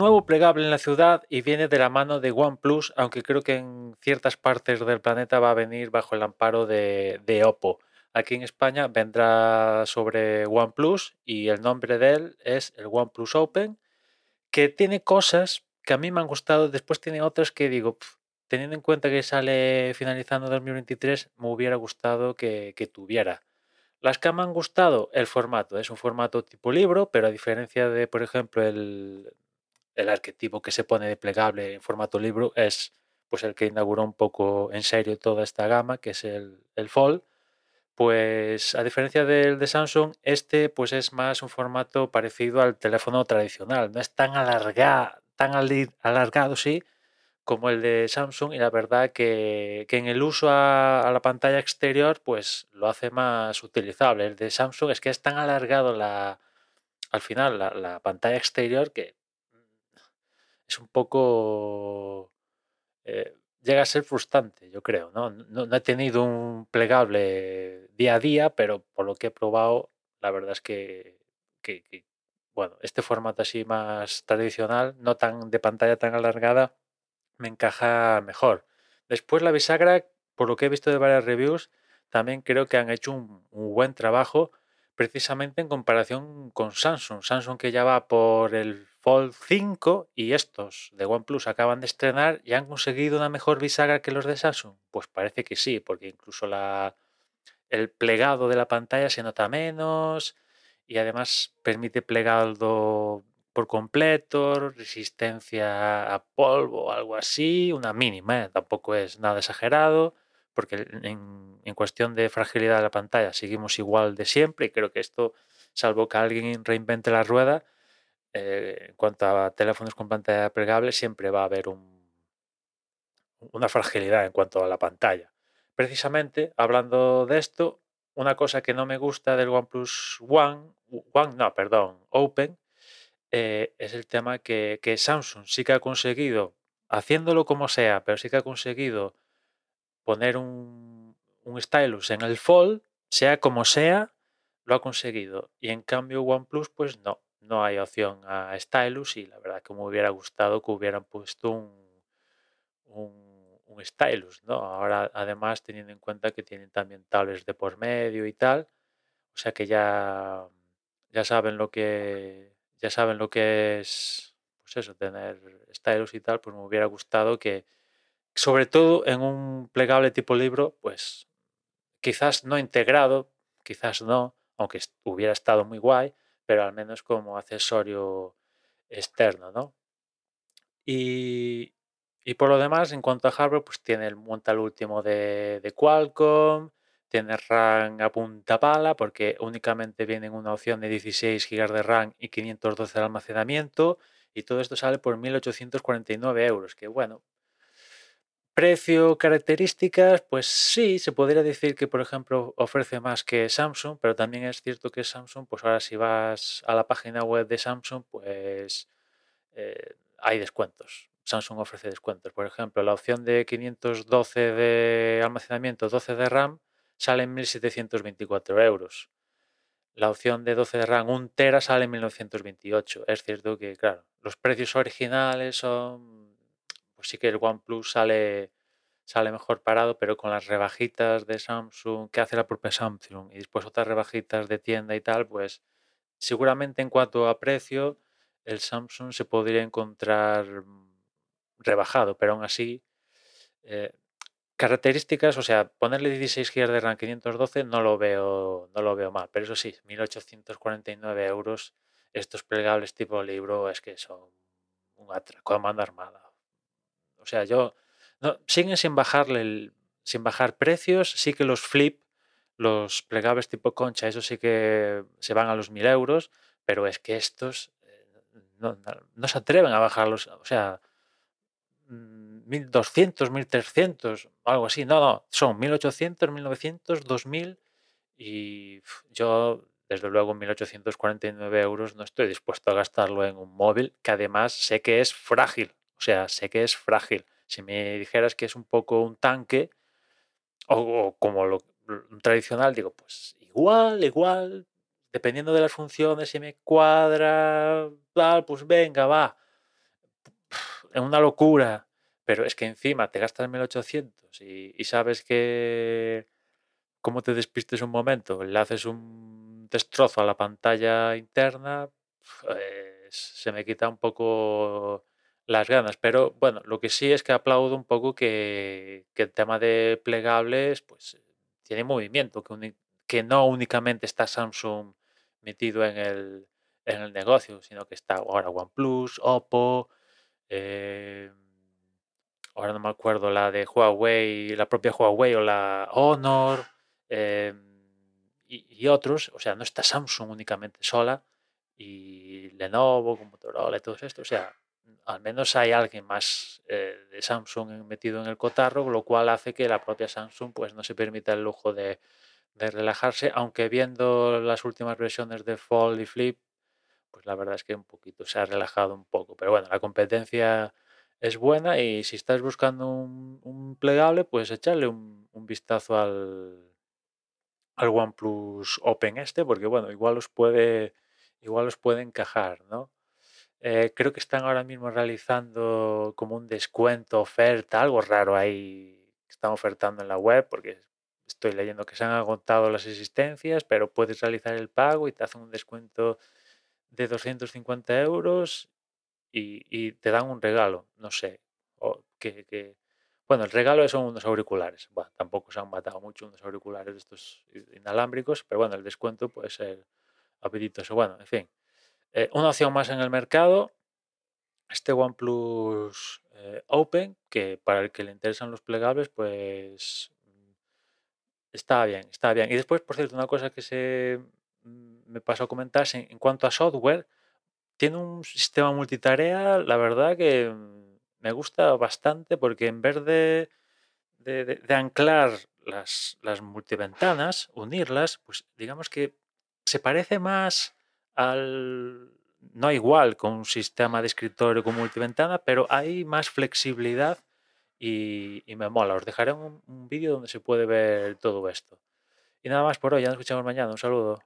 nuevo plegable en la ciudad y viene de la mano de OnePlus, aunque creo que en ciertas partes del planeta va a venir bajo el amparo de, Oppo. Aquí en España vendrá sobre OnePlus y el nombre de él es el OnePlus Open, que tiene cosas que a mí me han gustado, después tiene otras que digo, "Pf, teniendo en cuenta que sale finalizando 2023, me hubiera gustado que tuviera. Las que me han gustado, el formato. Es un formato tipo libro, pero a diferencia de, por ejemplo, el, el arquetipo que se pone de plegable en formato libro, es pues el que inauguró un poco en serio toda esta gama, que es el, el Fold. Pues a diferencia del de Samsung, este pues es más un formato parecido al teléfono tradicional. No es tan alargado, tan alargado, sí, como el de Samsung y la verdad que, que en el uso a, la pantalla exterior pues lo hace más utilizable. El de Samsung es que es tan alargado la, al final la pantalla exterior que es un poco... eh, llega a ser frustrante, yo creo, ¿no? No, he tenido un plegable día a día, pero por lo que he probado, la verdad es que, bueno, este formato así más tradicional, no tan de pantalla tan alargada, me encaja mejor. Después la bisagra, por lo que he visto de varias reviews, también creo que han hecho un buen trabajo precisamente en comparación con Samsung. Samsung que ya va por el Fold 5 y estos de OnePlus acaban de estrenar y han conseguido una mejor bisagra que los de Samsung. Pues parece que sí, porque incluso la, el plegado de la pantalla se nota menos y además permite plegado por completo, resistencia a polvo algo así, una mínima, ¿eh? tampoco es nada exagerado, porque en, cuestión de fragilidad de la pantalla seguimos igual de siempre y creo que esto, salvo que alguien reinvente la rueda, eh, en cuanto a teléfonos con pantalla plegable, siempre va a haber un, una fragilidad en cuanto a la pantalla. Precisamente, hablando de esto, una cosa que no me gusta del OnePlus One, One no, perdón, Open, eh, es el tema que Samsung sí que ha conseguido, haciéndolo como sea, pero sí que ha conseguido poner un, un stylus en el Fold, sea como sea, lo ha conseguido. Y en cambio OnePlus, pues no, no hay opción a stylus y la verdad que me hubiera gustado que hubieran puesto un, un, un stylus, ¿no? Ahora, además, teniendo en cuenta que tienen también tablets de por medio y tal, o sea que ya, ya saben lo que ya saben lo que es pues eso, tener stylus y tal, pues me hubiera gustado que, sobre todo en un plegable tipo libro, pues quizás no integrado, quizás no, aunque hubiera estado muy guay, pero al menos como accesorio externo, ¿no? Y, y por lo demás, en cuanto a hardware, pues tiene el monta el último de, de Qualcomm, tiene RAM a punta pala, porque únicamente viene una opción de 16 GB de RAM y 512 de almacenamiento, y todo esto sale por 1.849 euros, que bueno, precio, características, pues sí, se podría decir que, por ejemplo, ofrece más que Samsung, pero también es cierto que Samsung, pues ahora si vas a la página web de Samsung, pues eh, hay descuentos. Samsung ofrece descuentos. Por ejemplo, la opción de 512 de almacenamiento, 12 de RAM, sale en 1.724 euros. La opción de 12 de RAM 1 tera sale en 1928. Es cierto que, claro, los precios originales son, pues sí que el OnePlus sale, sale mejor parado, pero con las rebajitas de Samsung que hace la propia Samsung y después otras rebajitas de tienda y tal, pues seguramente en cuanto a precio, el Samsung se podría encontrar rebajado, pero aún así, eh, características, o sea, ponerle 16 GB de RAM 512 no lo veo, no lo veo mal, pero eso sí, 1849 euros, estos plegables tipo libro es que son un atraco a mano armada. Sea, yo no, siguen sin bajarle sin bajar precios, sí que los flip, los plegables tipo concha, eso sí que se van a los 1000 euros, pero es que estos eh, no, no- se atreven a bajarlos, o sea, mm, 1200, 1300, algo así, no, no, son 1800, 1900, 2000 y yo, desde luego, 1849 euros no estoy dispuesto a gastarlo en un móvil que además sé que es frágil, o sea, sé que es frágil. Si me dijeras que es un poco un tanque, o, como lo tradicional, digo, pues igual, igual, dependiendo de las funciones, si me cuadra, tal, pues venga, va. es una locura, pero es que encima te gastas 1800 y, y sabes que como te despistes un momento, le haces un destrozo a la pantalla interna, pues se me quita un poco las ganas. Pero bueno, lo que sí es que aplaudo un poco que, el tema de plegables, pues tiene movimiento, que, no únicamente está Samsung metido en el, en el negocio, sino que está ahora OnePlus, Oppo, eh, ahora no me acuerdo la de Huawei, la propia Huawei o la Honor eh, y, otros, o sea, no está Samsung únicamente sola y Lenovo, Motorola y todo esto, o sea, al menos hay alguien más eh, de Samsung metido en el cotarro, lo cual hace que la propia Samsung pues no se permita el lujo de, relajarse, aunque viendo las últimas versiones de Fold y Flip, pues la verdad es que un poquito se ha relajado un poco. Pero bueno, la competencia es buena y si estás buscando un, plegable, pues echarle un, un vistazo al, al OnePlus Open este, porque bueno, igual os puede, igual os puede encajar, ¿no? Eh, creo que están ahora mismo realizando como un descuento, oferta, algo raro ahí que están ofertando en la web, porque estoy leyendo que se han agotado las existencias, pero puedes realizar el pago y te hacen un descuento de 250 euros y, te dan un regalo, no sé, o que, que- Bueno, el regalo son unos auriculares. Bueno, tampoco se han matado mucho unos auriculares estos inalámbricos, pero bueno, el descuento puede ser apetitoso. Bueno, en fin, eh, una opción más en el mercado, este OnePlus eh, Open, que para el que le interesan los plegables, pues mm, está bien, está bien. Y después, por cierto, una cosa que se mm, me pasó a comentar, en cuanto a software, tiene un sistema multitarea, la verdad que mm, me gusta bastante porque en vez de, de- de- de anclar las, las multiventanas, unirlas, pues digamos que se parece más al... No igual con un sistema de escritorio con multiventana, pero hay más flexibilidad y, y me mola. Os dejaré un, un vídeo donde se puede ver todo esto. Y nada más por hoy, ya nos escuchamos mañana. Un saludo.